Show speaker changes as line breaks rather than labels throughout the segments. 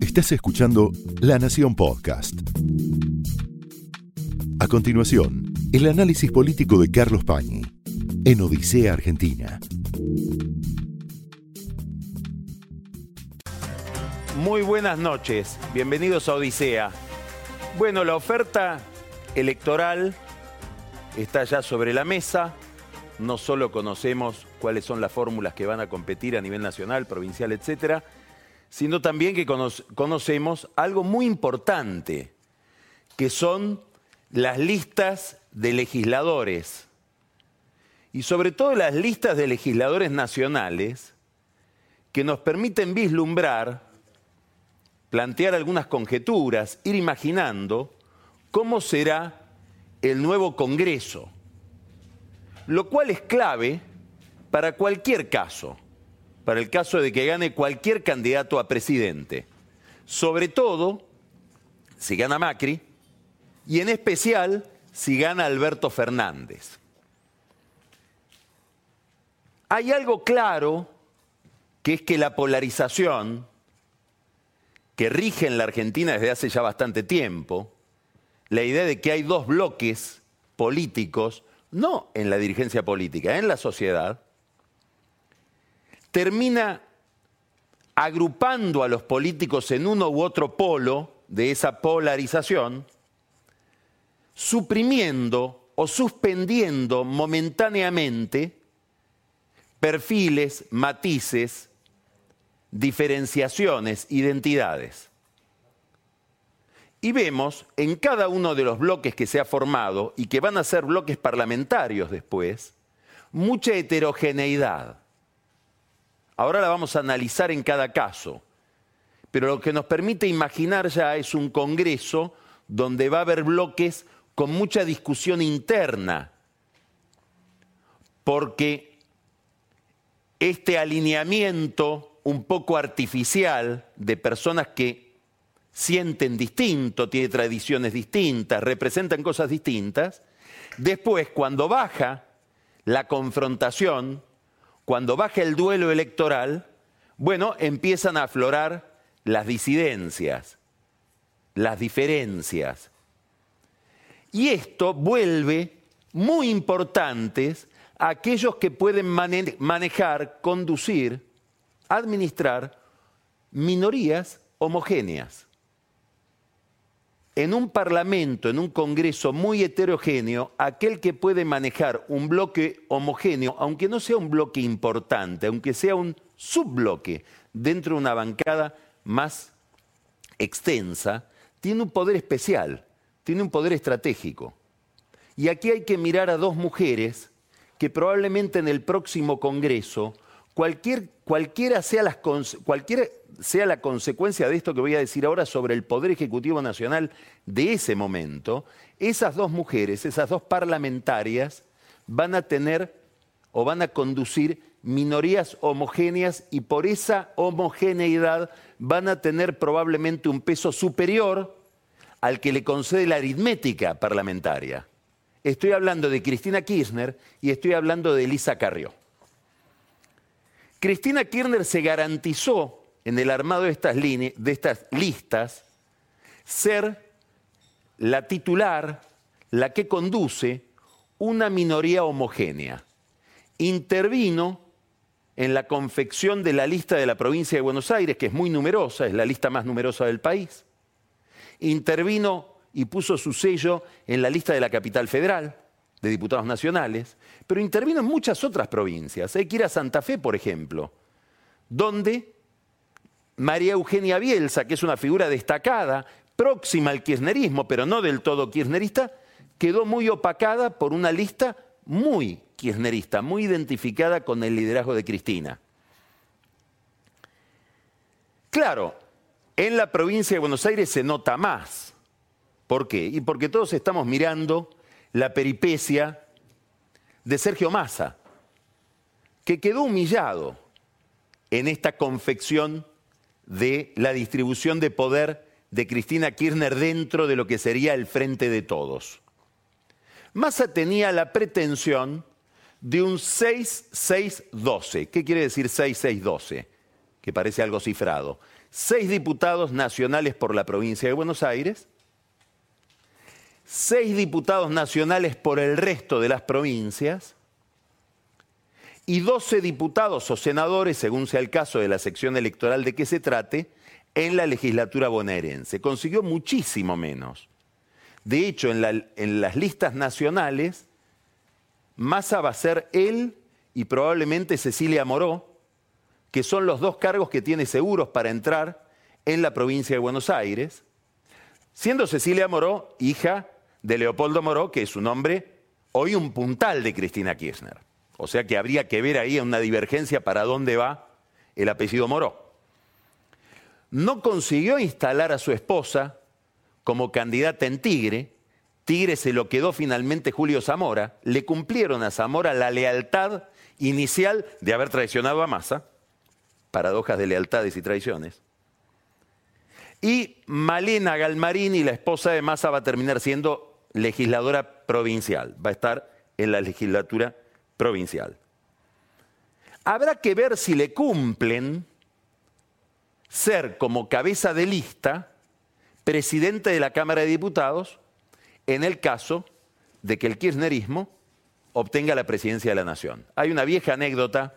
Estás escuchando La Nación Podcast. A continuación, el análisis político de Carlos Pañi en Odisea Argentina.
Muy buenas noches, bienvenidos a Odisea. Bueno, la oferta electoral está ya sobre la mesa. No solo conocemos cuáles son las fórmulas que van a competir a nivel nacional, provincial, etcétera, sino también que conocemos algo muy importante, que son las listas de legisladores. Y sobre todo las listas de legisladores nacionales que nos permiten vislumbrar, plantear algunas conjeturas, ir imaginando cómo será el nuevo Congreso, lo cual es clave para cualquier caso para el caso de que gane cualquier candidato a presidente. Sobre todo si gana Macri y en especial si gana Alberto Fernández. Hay algo claro que es que la polarización que rige en la Argentina desde hace ya bastante tiempo, la idea de que hay dos bloques políticos, no en la dirigencia política, en la sociedad, termina agrupando a los políticos en uno u otro polo de esa polarización, suprimiendo o suspendiendo momentáneamente perfiles, matices, diferenciaciones, identidades. Y vemos en cada uno de los bloques que se ha formado y que van a ser bloques parlamentarios después, mucha heterogeneidad. Ahora la vamos a analizar en cada caso. Pero lo que nos permite imaginar ya es un Congreso donde va a haber bloques con mucha discusión interna. Porque este alineamiento un poco artificial de personas que sienten distinto, tienen tradiciones distintas, representan cosas distintas, después cuando baja la confrontación, cuando baja el duelo electoral, bueno, empiezan a aflorar las disidencias, las diferencias. Y esto vuelve muy importantes a aquellos que pueden manejar, conducir, administrar minorías homogéneas en un parlamento, en un congreso muy heterogéneo, aquel que puede manejar un bloque homogéneo, aunque no sea un bloque importante, aunque sea un subbloque dentro de una bancada más extensa, tiene un poder especial, tiene un poder estratégico. Y aquí hay que mirar a dos mujeres que probablemente en el próximo Congreso, cualquier, cualquiera sea las, cualquier sea la consecuencia de esto que voy a decir ahora sobre el Poder Ejecutivo Nacional de ese momento, esas dos mujeres, esas dos parlamentarias, van a tener o van a conducir minorías homogéneas y por esa homogeneidad van a tener probablemente un peso superior al que le concede la aritmética parlamentaria. Estoy hablando de Cristina Kirchner y estoy hablando de Elisa Carrió. Cristina Kirchner se garantizó en el armado de estas, listas ser la titular, la que conduce una minoría homogénea. Intervino en la confección de la lista de la provincia de Buenos Aires, que es muy numerosa, es la lista más numerosa del país. Intervino y puso su sello en la lista de la capital federal, de diputados nacionales, pero intervino en muchas otras provincias. Hay que ir a Santa Fe, por ejemplo, donde María Eugenia Bielsa, que es una figura destacada, próxima al kirchnerismo, pero no del todo kirchnerista, quedó muy opacada por una lista muy kirchnerista, muy identificada con el liderazgo de Cristina. Claro, en la provincia de Buenos Aires se nota más. ¿Por qué? Y porque todos estamos mirando la peripecia de Sergio Massa, que quedó humillado en esta confección de la distribución de poder de Cristina Kirchner dentro de lo que sería el frente de todos. Massa tenía la pretensión de un 6-6-12. ¿Qué quiere decir 6-6-12? Que parece algo cifrado. seis diputados nacionales por la provincia de Buenos Aires, seis diputados nacionales por el resto de las provincias y 12 diputados o senadores, según sea el caso de la sección electoral de que se trate, en la legislatura bonaerense. Consiguió muchísimo menos. De hecho, en, las listas nacionales, Massa va a ser él y probablemente Cecilia Moró, que son los dos cargos que tiene seguros para entrar en la provincia de Buenos Aires, siendo Cecilia Moró hija de Leopoldo Moró, que es un hombre hoy un puntal de Cristina Kirchner. O sea que habría que ver ahí una divergencia para dónde va el apellido Moró. No consiguió instalar a su esposa como candidata en Tigre. Tigre se lo quedó finalmente Julio Zamora. Le cumplieron a Zamora la lealtad inicial de haber traicionado a Massa. Paradojas de lealtades y traiciones. Y Malena Galmarini, la esposa de Massa, va a terminar siendo legisladora provincial. Va a estar en la legislatura provincial. Habrá que ver si le cumplen ser como cabeza de lista presidente de la Cámara de Diputados en el caso de que el kirchnerismo obtenga la presidencia de la Nación. Hay una vieja anécdota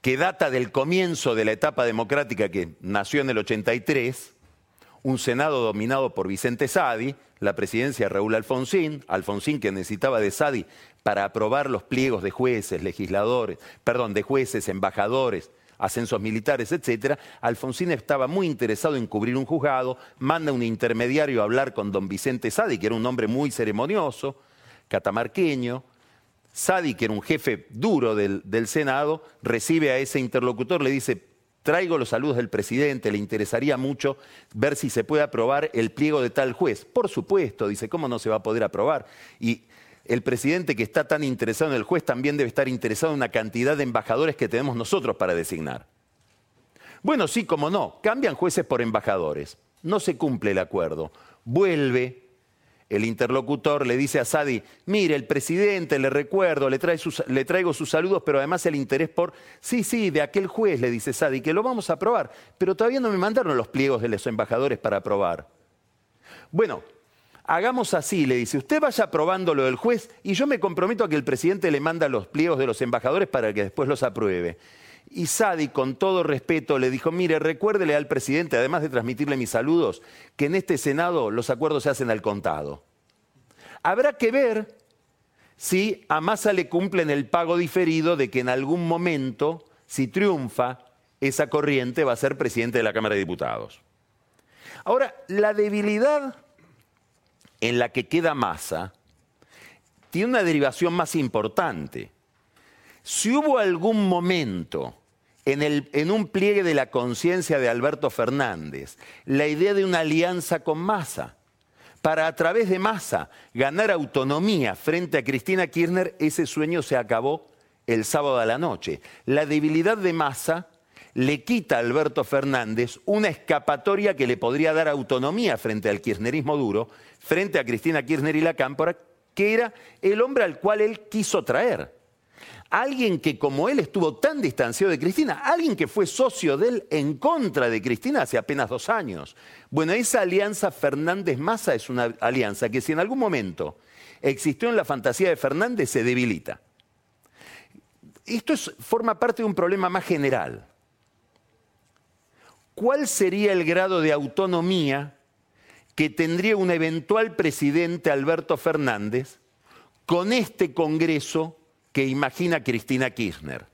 que data del comienzo de la etapa democrática que nació en el 83, un Senado dominado por Vicente Sadi, la presidencia de Raúl Alfonsín, Alfonsín que necesitaba de Sadi para aprobar los pliegos de jueces, legisladores, perdón, de jueces, embajadores, ascensos militares, etc., Alfonsín estaba muy interesado en cubrir un juzgado, manda un intermediario a hablar con don Vicente Sadi, que era un hombre muy ceremonioso, catamarqueño. Sadi, que era un jefe duro del, del Senado, recibe a ese interlocutor, le dice, traigo los saludos del presidente, le interesaría mucho ver si se puede aprobar el pliego de tal juez. Por supuesto, dice, ¿cómo no se va a poder aprobar? Y el presidente que está tan interesado en el juez también debe estar interesado en una cantidad de embajadores que tenemos nosotros para designar. Bueno, sí, como no, cambian jueces por embajadores. No se cumple el acuerdo. Vuelve el interlocutor le dice a Sadi, mire, el presidente, le recuerdo, le, le, traigo sus saludos, pero además el interés por, sí, sí, de aquel juez, le dice Sadi, que lo vamos a aprobar, pero todavía no me mandaron los pliegos de los embajadores para aprobar. Bueno, hagamos así, le dice, usted vaya aprobando lo del juez y yo me comprometo a que el presidente le manda los pliegos de los embajadores para que después los apruebe. Y Sadi, con todo respeto, le dijo, mire, recuérdele al presidente, además de transmitirle mis saludos, que en este Senado los acuerdos se hacen al contado. Habrá que ver si a Massa le cumplen el pago diferido de que en algún momento, si triunfa esa corriente, va a ser presidente de la Cámara de Diputados. Ahora, la debilidad en la que queda Massa tiene una derivación más importante. Si hubo algún momento en, un pliegue de la conciencia de Alberto Fernández la idea de una alianza con Massa, para a través de Massa ganar autonomía frente a Cristina Kirchner, ese sueño se acabó el sábado a la noche. La debilidad de Massa le quita a Alberto Fernández una escapatoria que le podría dar autonomía frente al kirchnerismo duro, frente a Cristina Kirchner y la Cámpora, que era el hombre al cual él quiso traer alguien que como él estuvo tan distanciado de Cristina, alguien que fue socio de él en contra de Cristina hace apenas dos años. Bueno, esa alianza Fernández-Massa es una alianza que si en algún momento existió en la fantasía de Fernández se debilita. Esto forma parte de un problema más general. ¿Cuál sería el grado de autonomía que tendría un eventual presidente Alberto Fernández con este Congreso que imagina Cristina Kirchner?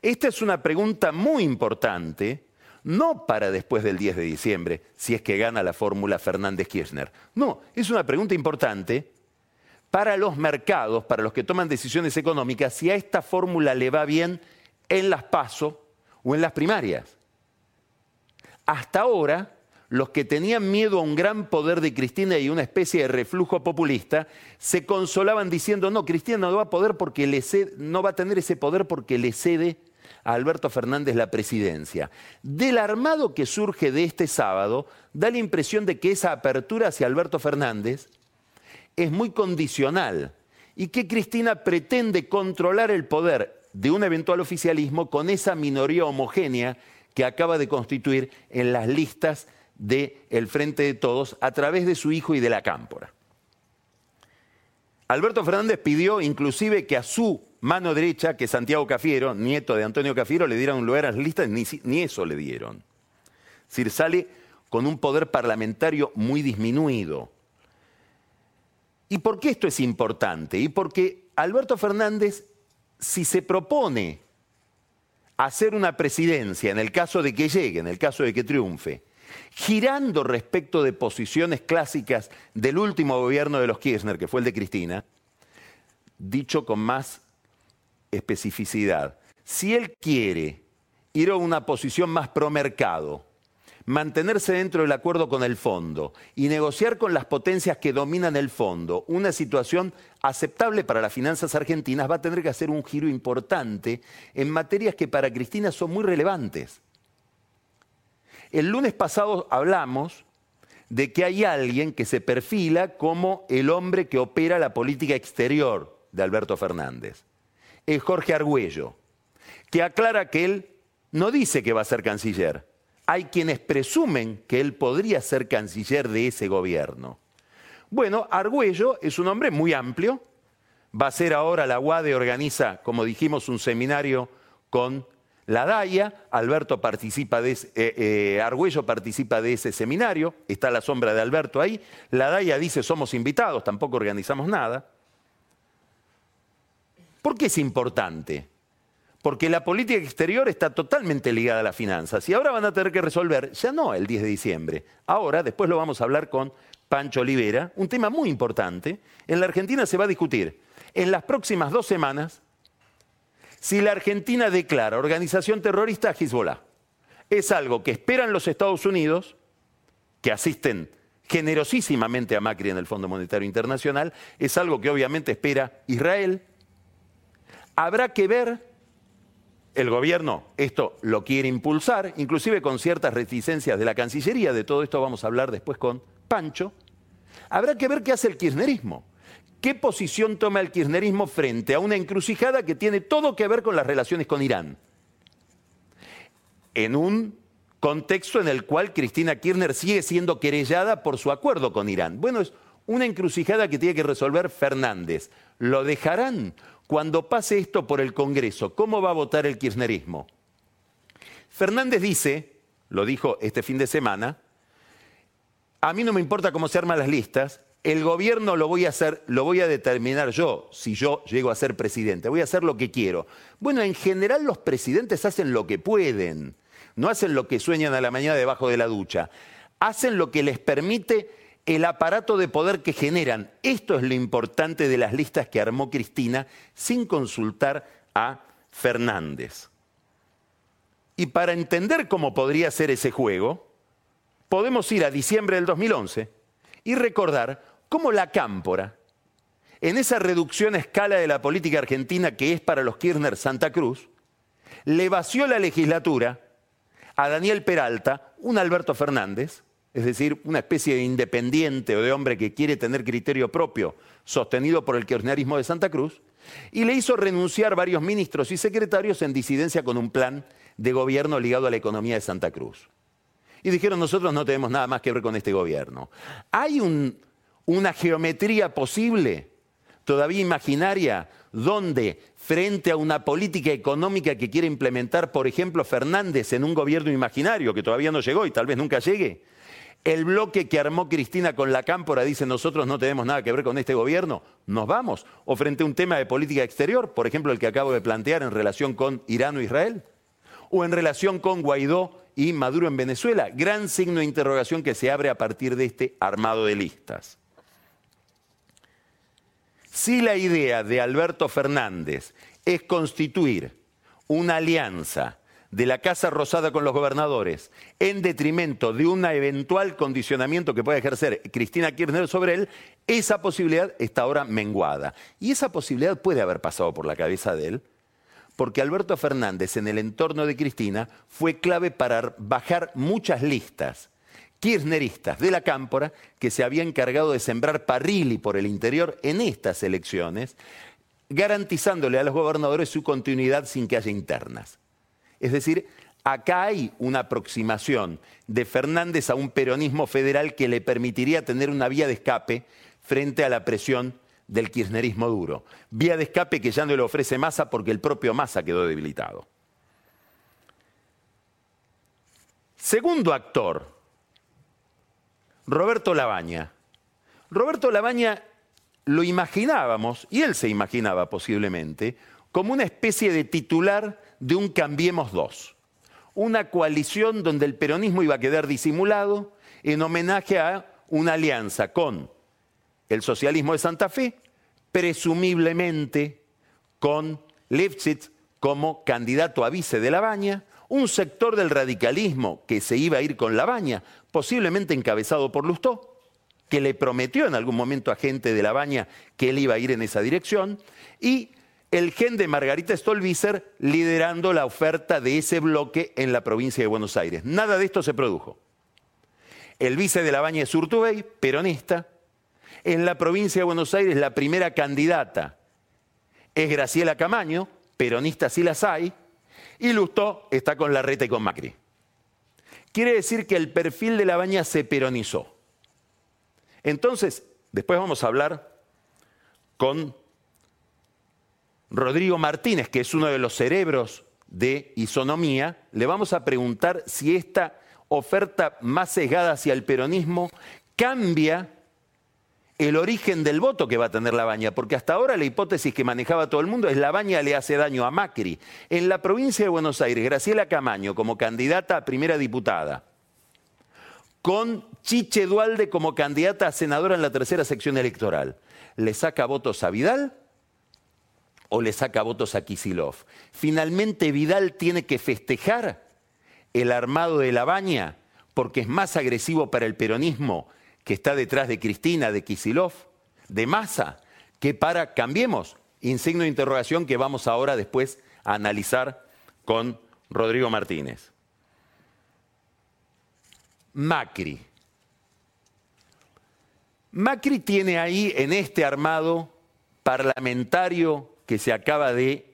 Esta es una pregunta muy importante, no para después del 10 de diciembre, si es que gana la fórmula Fernández-Kirchner. No, es una pregunta importante para los mercados, para los que toman decisiones económicas, si a esta fórmula le va bien en las PASO o en las primarias. Hasta ahora, los que tenían miedo a un gran poder de Cristina y una especie de reflujo populista, se consolaban diciendo, no, Cristina no va a poder porque le no va a tener ese poder porque le cede a Alberto Fernández la presidencia. Del armado que surge de este sábado, da la impresión de que esa apertura hacia Alberto Fernández es muy condicional y que Cristina pretende controlar el poder de un eventual oficialismo con esa minoría homogénea que acaba de constituir en las listas del Frente de Todos a través de su hijo y de la Cámpora. Alberto Fernández pidió inclusive que a su mano derecha, que Santiago Cafiero, nieto de Antonio Cafiero, le dieran un lugar a las listas, ni, ni eso le dieron. Es decir, sale con un poder parlamentario muy disminuido. ¿Y por qué esto es importante? Y porque Alberto Fernández, si se propone hacer una presidencia, en el caso de que llegue, en el caso de que triunfe, girando respecto de posiciones clásicas del último gobierno de los Kirchner, que fue el de Cristina, dicho con más especificidad, si él quiere ir a una posición más pro mercado, mantenerse dentro del acuerdo con el fondo y negociar con las potencias que dominan el fondo una situación aceptable para las finanzas argentinas, va a tener que hacer un giro importante en materias que para Cristina son muy relevantes. El lunes pasado hablamos de que hay alguien que se perfila como el hombre que opera la política exterior de Alberto Fernández. Es Jorge Argüello, que aclara que él no dice que va a ser canciller, hay quienes presumen que él podría ser canciller de ese gobierno. Bueno, Argüello es un hombre muy amplio. Va a ser ahora la UADE organiza, como dijimos, un seminario con la DAIA. Alberto participa de ese, eh, eh, Argüello participa de ese seminario. Está la sombra de Alberto ahí. La DAIA dice somos invitados, tampoco organizamos nada. ¿Por qué es importante? porque la política exterior está totalmente ligada a las finanzas y ahora van a tener que resolver, ya no el 10 de diciembre, ahora, después lo vamos a hablar con Pancho Olivera, un tema muy importante. En la Argentina se va a discutir en las próximas dos semanas si la Argentina declara organización terrorista a Hezbollah. Es algo que esperan los Estados Unidos, que asisten generosísimamente a Macri en el Fondo Monetario Internacional, es algo que obviamente espera Israel. Habrá que ver el gobierno esto lo quiere impulsar, inclusive con ciertas reticencias de la Cancillería, de todo esto vamos a hablar después con Pancho. Habrá que ver qué hace el kirchnerismo. ¿Qué posición toma el kirchnerismo frente a una encrucijada que tiene todo que ver con las relaciones con Irán? En un contexto en el cual Cristina Kirchner sigue siendo querellada por su acuerdo con Irán. Bueno, es una encrucijada que tiene que resolver Fernández. ¿Lo dejarán cuando pase esto por el Congreso, ¿cómo va a votar el kirchnerismo? Fernández dice, lo dijo este fin de semana, a mí no me importa cómo se arman las listas, el gobierno lo voy a hacer, lo voy a determinar yo, si yo llego a ser presidente, voy a hacer lo que quiero. Bueno, en general los presidentes hacen lo que pueden, no hacen lo que sueñan a la mañana debajo de la ducha, hacen lo que les permite el aparato de poder que generan. Esto es lo importante de las listas que armó Cristina sin consultar a Fernández. Y para entender cómo podría ser ese juego, podemos ir a diciembre del 2011 y recordar cómo la cámpora, en esa reducción a escala de la política argentina que es para los Kirchner Santa Cruz, le vació la legislatura a Daniel Peralta, un Alberto Fernández, es decir, una especie de independiente o de hombre que quiere tener criterio propio, sostenido por el kirchnerismo de Santa Cruz, y le hizo renunciar varios ministros y secretarios en disidencia con un plan de gobierno ligado a la economía de Santa Cruz. Y dijeron, nosotros no tenemos nada más que ver con este gobierno. ¿Hay una geometría posible, todavía imaginaria, donde frente a una política económica que quiere implementar, por ejemplo, Fernández en un gobierno imaginario que todavía no llegó y tal vez nunca llegue, el bloque que armó Cristina con la cámpora dice nosotros no tenemos nada que ver con este gobierno, nos vamos. O frente a un tema de política exterior, por ejemplo el que acabo de plantear en relación con Irán o Israel, o en relación con Guaidó y Maduro en Venezuela, gran signo de interrogación que se abre a partir de este armado de listas. Si la idea de Alberto Fernández es constituir una alianza de la Casa Rosada con los gobernadores en detrimento de un eventual condicionamiento que puede ejercer Cristina Kirchner sobre él, esa posibilidad está ahora menguada. Y esa posibilidad puede haber pasado por la cabeza de él, porque Alberto Fernández en el entorno de Cristina fue clave para bajar muchas listas kirchneristas de la Cámpora que se había encargado de sembrar parrili por el interior en estas elecciones, garantizándole a los gobernadores su continuidad sin que haya internas. Es decir, acá hay una aproximación de Fernández a un peronismo federal que le permitiría tener una vía de escape frente a la presión del kirchnerismo duro. Vía de escape que ya no le ofrece Massa porque el propio Massa quedó debilitado. Segundo actor, Roberto Labaña. Roberto Labaña lo imaginábamos, y él se imaginaba posiblemente, como una especie de titular de un Cambiemos dos. Una coalición donde el peronismo iba a quedar disimulado en homenaje a una alianza con el socialismo de Santa Fe, presumiblemente con Lipschitz como candidato a vice de Labaña, un sector del radicalismo que se iba a ir con Labaña, posiblemente encabezado por Lustó, que le prometió en algún momento a gente de Labaña que él iba a ir en esa dirección, y el gen de Margarita Stolbizer liderando la oferta de ese bloque en la provincia de Buenos Aires. Nada de esto se produjo. El vice de Labaña es Urtubey, peronista. En la provincia de Buenos Aires la primera candidata es Graciela Camaño, peronista sí las hay, y Lustó está con Larreta y con Macri. Quiere decir que el perfil de la baña se peronizó. Entonces, después vamos a hablar con Rodrigo Martínez, que es uno de los cerebros de isonomía, le vamos a preguntar si esta oferta más sesgada hacia el peronismo cambia el origen del voto que va a tener la baña, porque hasta ahora la hipótesis que manejaba todo el mundo es la baña le hace daño a Macri. En la provincia de Buenos Aires, Graciela Camaño como candidata a primera diputada, con Chiche Dualde como candidata a senadora en la tercera sección electoral, ¿le saca votos a Vidal? o le saca votos a Kisilov. Finalmente Vidal tiene que festejar el armado de la baña porque es más agresivo para el peronismo que está detrás de Cristina, de Kisilov, de Massa, que para, cambiemos, insigno de interrogación que vamos ahora después a analizar con Rodrigo Martínez. Macri. Macri tiene ahí en este armado parlamentario que se acaba de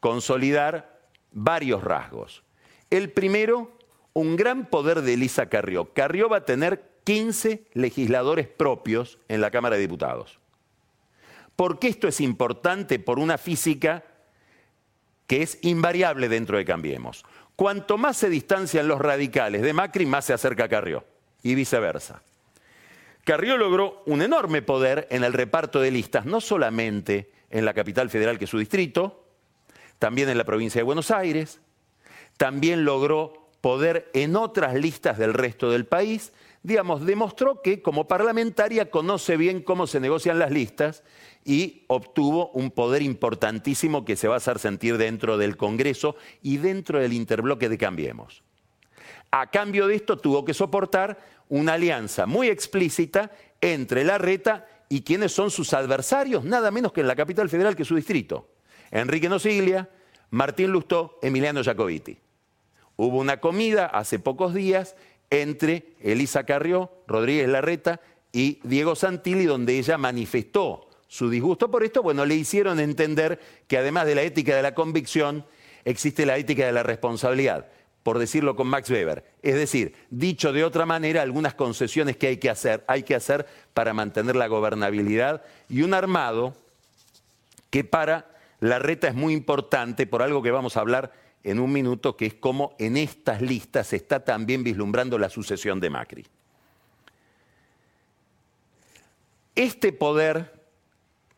consolidar varios rasgos. El primero, un gran poder de Elisa Carrió. Carrió va a tener 15 legisladores propios en la Cámara de Diputados. ¿Por qué esto es importante? Por una física que es invariable dentro de Cambiemos. Cuanto más se distancian los radicales de Macri, más se acerca Carrió, y viceversa. Carrió logró un enorme poder en el reparto de listas, no solamente en la capital federal, que es su distrito, también en la provincia de Buenos Aires, también logró poder en otras listas del resto del país digamos, demostró que como parlamentaria conoce bien cómo se negocian las listas y obtuvo un poder importantísimo que se va a hacer sentir dentro del Congreso y dentro del interbloque de Cambiemos. A cambio de esto tuvo que soportar una alianza muy explícita entre la reta y quienes son sus adversarios, nada menos que en la capital federal que su distrito. Enrique Nosiglia, Martín Lustó, Emiliano Jacobiti. Hubo una comida hace pocos días entre Elisa Carrió, Rodríguez Larreta y Diego Santilli, donde ella manifestó su disgusto por esto, bueno, le hicieron entender que además de la ética de la convicción, existe la ética de la responsabilidad, por decirlo con Max Weber. Es decir, dicho de otra manera, algunas concesiones que hay que hacer, hay que hacer para mantener la gobernabilidad y un armado que para la reta es muy importante, por algo que vamos a hablar en un minuto, que es cómo en estas listas se está también vislumbrando la sucesión de Macri. Este poder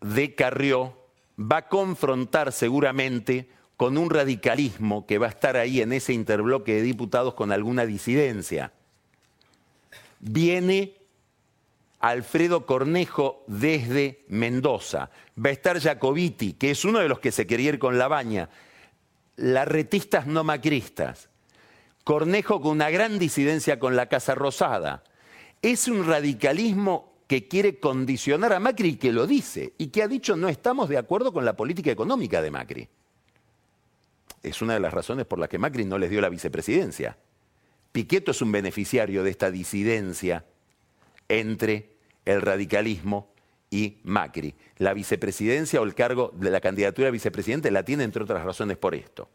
de Carrió va a confrontar seguramente con un radicalismo que va a estar ahí en ese interbloque de diputados con alguna disidencia. Viene Alfredo Cornejo desde Mendoza. Va a estar Jacobiti, que es uno de los que se quería ir con la baña, larretistas no macristas. Cornejo con una gran disidencia con la Casa Rosada. Es un radicalismo que quiere condicionar a Macri y que lo dice, y que ha dicho no estamos de acuerdo con la política económica de Macri. Es una de las razones por las que Macri no les dio la vicepresidencia. Piqueto es un beneficiario de esta disidencia entre el radicalismo y Macri. La vicepresidencia o el cargo de la candidatura a vicepresidente la tiene, entre otras razones, por esto.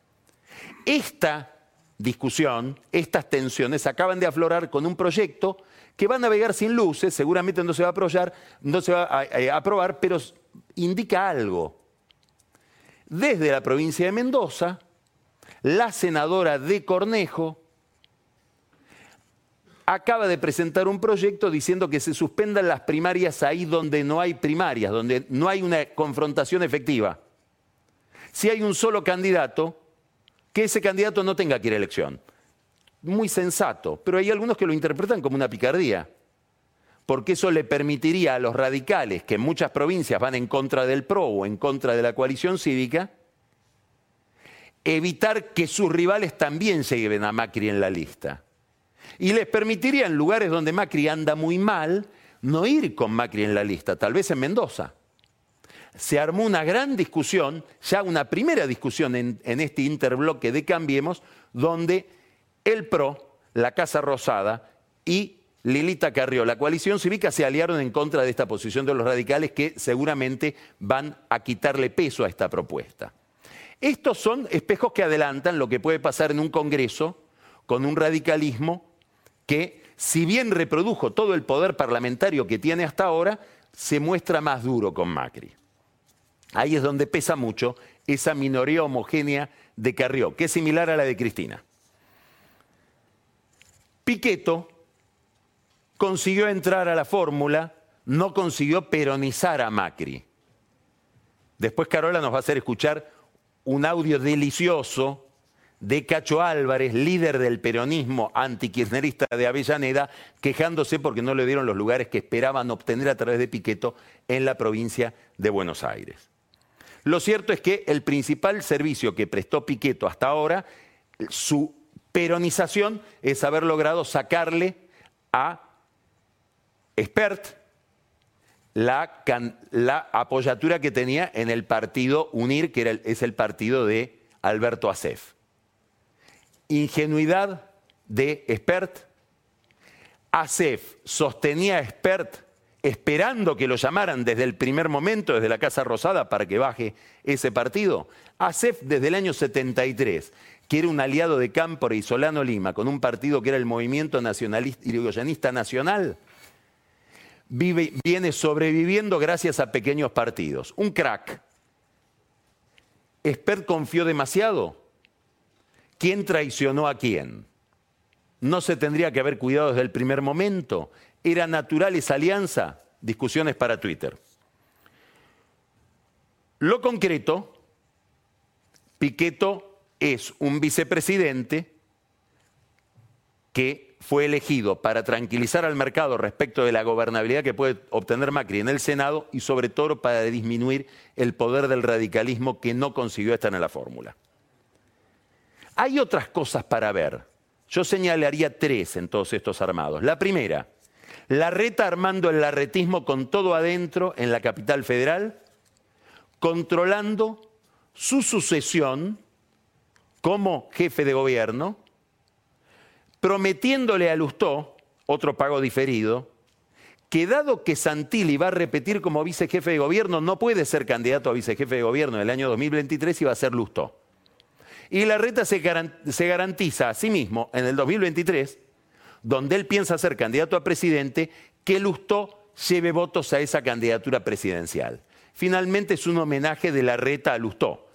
Esta discusión, estas tensiones acaban de aflorar con un proyecto que va a navegar sin luces, seguramente no se va a aprobar, no se va a, a aprobar pero indica algo. Desde la provincia de Mendoza, la senadora de Cornejo acaba de presentar un proyecto diciendo que se suspendan las primarias ahí donde no hay primarias, donde no hay una confrontación efectiva. Si hay un solo candidato, que ese candidato no tenga que ir a elección. Muy sensato, pero hay algunos que lo interpretan como una picardía, porque eso le permitiría a los radicales, que en muchas provincias van en contra del PRO o en contra de la coalición cívica, evitar que sus rivales también se lleven a Macri en la lista. Y les permitiría en lugares donde Macri anda muy mal, no ir con Macri en la lista, tal vez en Mendoza se armó una gran discusión, ya una primera discusión en, este interbloque de Cambiemos, donde el PRO, la Casa Rosada y Lilita Carrió, la coalición cívica, se aliaron en contra de esta posición de los radicales que seguramente van a quitarle peso a esta propuesta. Estos son espejos que adelantan lo que puede pasar en un Congreso con un radicalismo que, si bien reprodujo todo el poder parlamentario que tiene hasta ahora, se muestra más duro con Macri. Ahí es donde pesa mucho esa minoría homogénea de Carrió, que es similar a la de Cristina. Piqueto consiguió entrar a la fórmula, no consiguió peronizar a Macri. Después Carola nos va a hacer escuchar un audio delicioso de Cacho Álvarez, líder del peronismo antikirchnerista de Avellaneda, quejándose porque no le dieron los lugares que esperaban obtener a través de Piqueto en la provincia de Buenos Aires. Lo cierto es que el principal servicio que prestó Piqueto hasta ahora, su peronización es haber logrado sacarle a Expert la, apoyatura que tenía en el partido UNIR, que es el partido de Alberto Acef. Ingenuidad de Expert. Acef sostenía a Expert esperando que lo llamaran desde el primer momento, desde la Casa Rosada, para que baje ese partido. ASEF desde el año 73, que era un aliado de Cámpora y Solano Lima, con un partido que era el Movimiento Nacionalista Irigoyenista Nacional, viene sobreviviendo gracias a pequeños partidos. Un crack. ¿Expert confió demasiado? ¿Quién traicionó a quién? ¿No se tendría que haber cuidado desde el primer momento? ¿Era natural esa alianza? Discusiones para Twitter. Lo concreto, Piqueto es un vicepresidente que fue elegido para tranquilizar al mercado respecto de la gobernabilidad que puede obtener Macri en el Senado y sobre todo para disminuir el poder del radicalismo que no consiguió estar en la fórmula. Hay otras cosas para ver. Yo señalaría tres en todos estos armados. La primera, la reta armando el larretismo con todo adentro en la capital federal, controlando su sucesión como jefe de gobierno, prometiéndole a Lustó, otro pago diferido, que dado que Santilli va a repetir como vicejefe de gobierno, no puede ser candidato a vicejefe de gobierno en el año 2023 y va a ser Lustó. Y la reta se garantiza a sí mismo en el 2023 donde él piensa ser candidato a presidente, que Lustó lleve votos a esa candidatura presidencial. Finalmente es un homenaje de la reta a Lustó.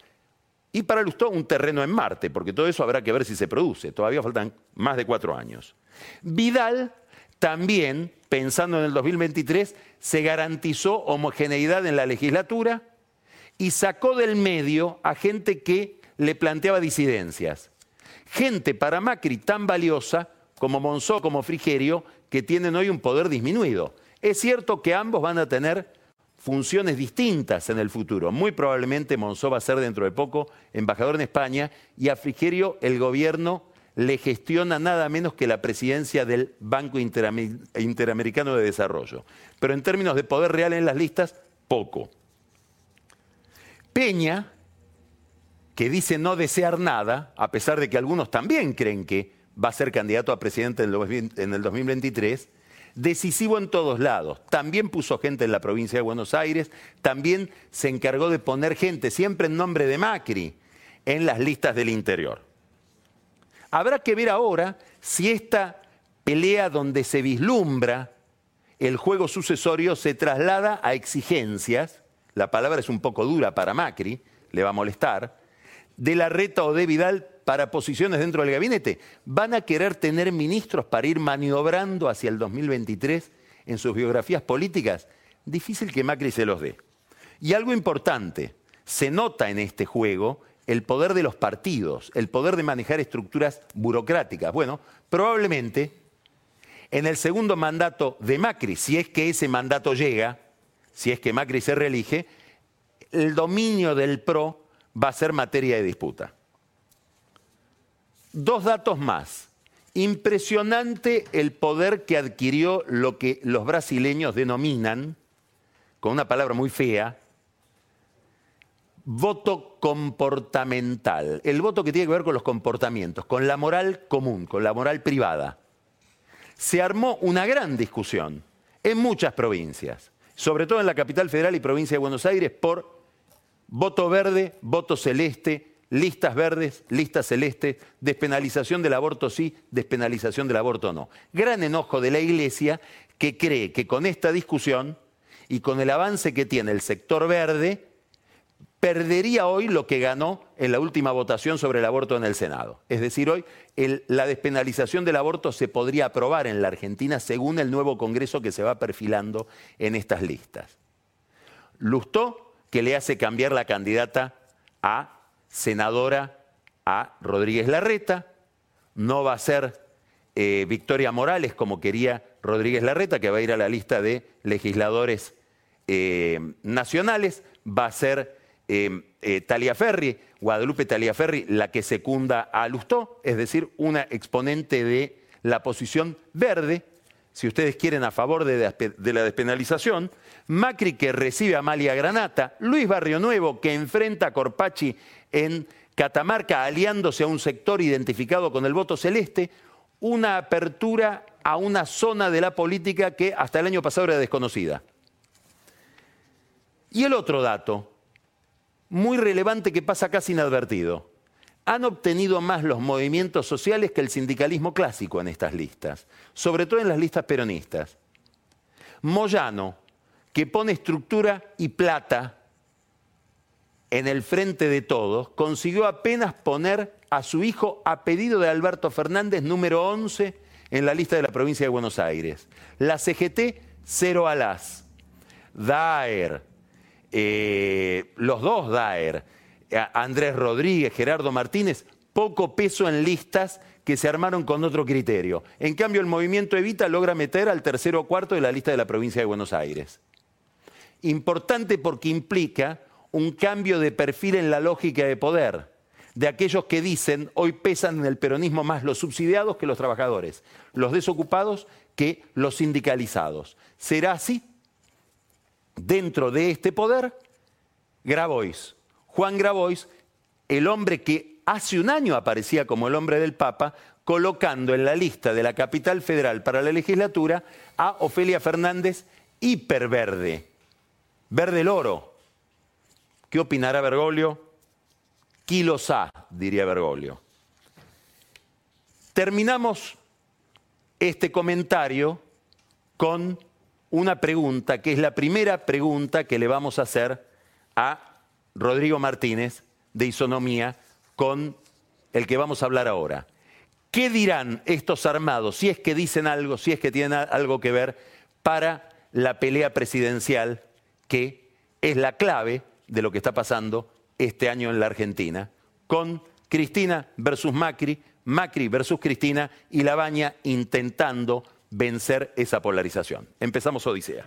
Y para Lustó un terreno en Marte, porque todo eso habrá que ver si se produce. Todavía faltan más de cuatro años. Vidal también, pensando en el 2023, se garantizó homogeneidad en la legislatura y sacó del medio a gente que le planteaba disidencias. Gente para Macri tan valiosa como Monzó, como Frigerio, que tienen hoy un poder disminuido. Es cierto que ambos van a tener funciones distintas en el futuro. Muy probablemente Monzó va a ser dentro de poco embajador en España y a Frigerio el gobierno le gestiona nada menos que la presidencia del Banco Interamericano de Desarrollo. Pero en términos de poder real en las listas, poco. Peña, que dice no desear nada, a pesar de que algunos también creen que va a ser candidato a presidente en el 2023, decisivo en todos lados. También puso gente en la provincia de Buenos Aires, también se encargó de poner gente, siempre en nombre de Macri, en las listas del interior. Habrá que ver ahora si esta pelea donde se vislumbra el juego sucesorio se traslada a exigencias, la palabra es un poco dura para Macri, le va a molestar, de la reta o de Vidal para posiciones dentro del gabinete. ¿Van a querer tener ministros para ir maniobrando hacia el 2023 en sus biografías políticas? Difícil que Macri se los dé. Y algo importante, se nota en este juego el poder de los partidos, el poder de manejar estructuras burocráticas. Bueno, probablemente en el segundo mandato de Macri, si es que ese mandato llega, si es que Macri se reelige, el dominio del PRO va a ser materia de disputa. Dos datos más. Impresionante el poder que adquirió lo que los brasileños denominan, con una palabra muy fea, voto comportamental. El voto que tiene que ver con los comportamientos, con la moral común, con la moral privada. Se armó una gran discusión en muchas provincias, sobre todo en la capital federal y provincia de Buenos Aires, por voto verde, voto celeste, listas verdes, listas celestes, despenalización del aborto sí, despenalización del aborto no. Gran enojo de la Iglesia que cree que con esta discusión y con el avance que tiene el sector verde, perdería hoy lo que ganó en la última votación sobre el aborto en el Senado. Es decir, hoy la despenalización del aborto se podría aprobar en la Argentina según el nuevo Congreso que se va perfilando en estas listas. Lustó que le hace cambiar la candidata a senadora a Rodríguez Larreta, no va a ser eh, Victoria Morales como quería Rodríguez Larreta, que va a ir a la lista de legisladores eh, nacionales, va a ser eh, Talia Ferri, Guadalupe Talia Ferri, la que secunda a Lustó, es decir, una exponente de la posición verde, si ustedes quieren, a favor de, la despenalización, Macri que recibe a Amalia Granata, Luis Barrio Nuevo que enfrenta a Corpachi en Catamarca aliándose a un sector identificado con el voto celeste, una apertura a una zona de la política que hasta el año pasado era desconocida. Y el otro dato, muy relevante que pasa casi inadvertido. Han obtenido más los movimientos sociales que el sindicalismo clásico en estas listas, sobre todo en las listas peronistas. Moyano, que pone estructura y plata en el frente de todos, consiguió apenas poner a su hijo a pedido de Alberto Fernández, número 11 en la lista de la provincia de Buenos Aires. La CGT, cero alas. Daer, eh, los dos Daer, Andrés Rodríguez, Gerardo Martínez, poco peso en listas que se armaron con otro criterio. En cambio, el movimiento Evita logra meter al tercero o cuarto de la lista de la provincia de Buenos Aires. Importante porque implica un cambio de perfil en la lógica de poder de aquellos que dicen hoy pesan en el peronismo más los subsidiados que los trabajadores, los desocupados que los sindicalizados. ¿Será así? Dentro de este poder, Grabois, Juan Grabois, el hombre que hace un año aparecía como el hombre del Papa, colocando en la lista de la capital federal para la legislatura a Ofelia Fernández hiperverde Verde el oro. ¿Qué opinará Bergoglio? Kilos A, diría Bergoglio. Terminamos este comentario con una pregunta, que es la primera pregunta que le vamos a hacer a Rodrigo Martínez de Isonomía, con el que vamos a hablar ahora. ¿Qué dirán estos armados, si es que dicen algo, si es que tienen algo que ver, para la pelea presidencial que es la clave de lo que está pasando este año en la Argentina, con Cristina versus Macri, Macri versus Cristina y Labaña intentando vencer esa polarización. Empezamos Odisea.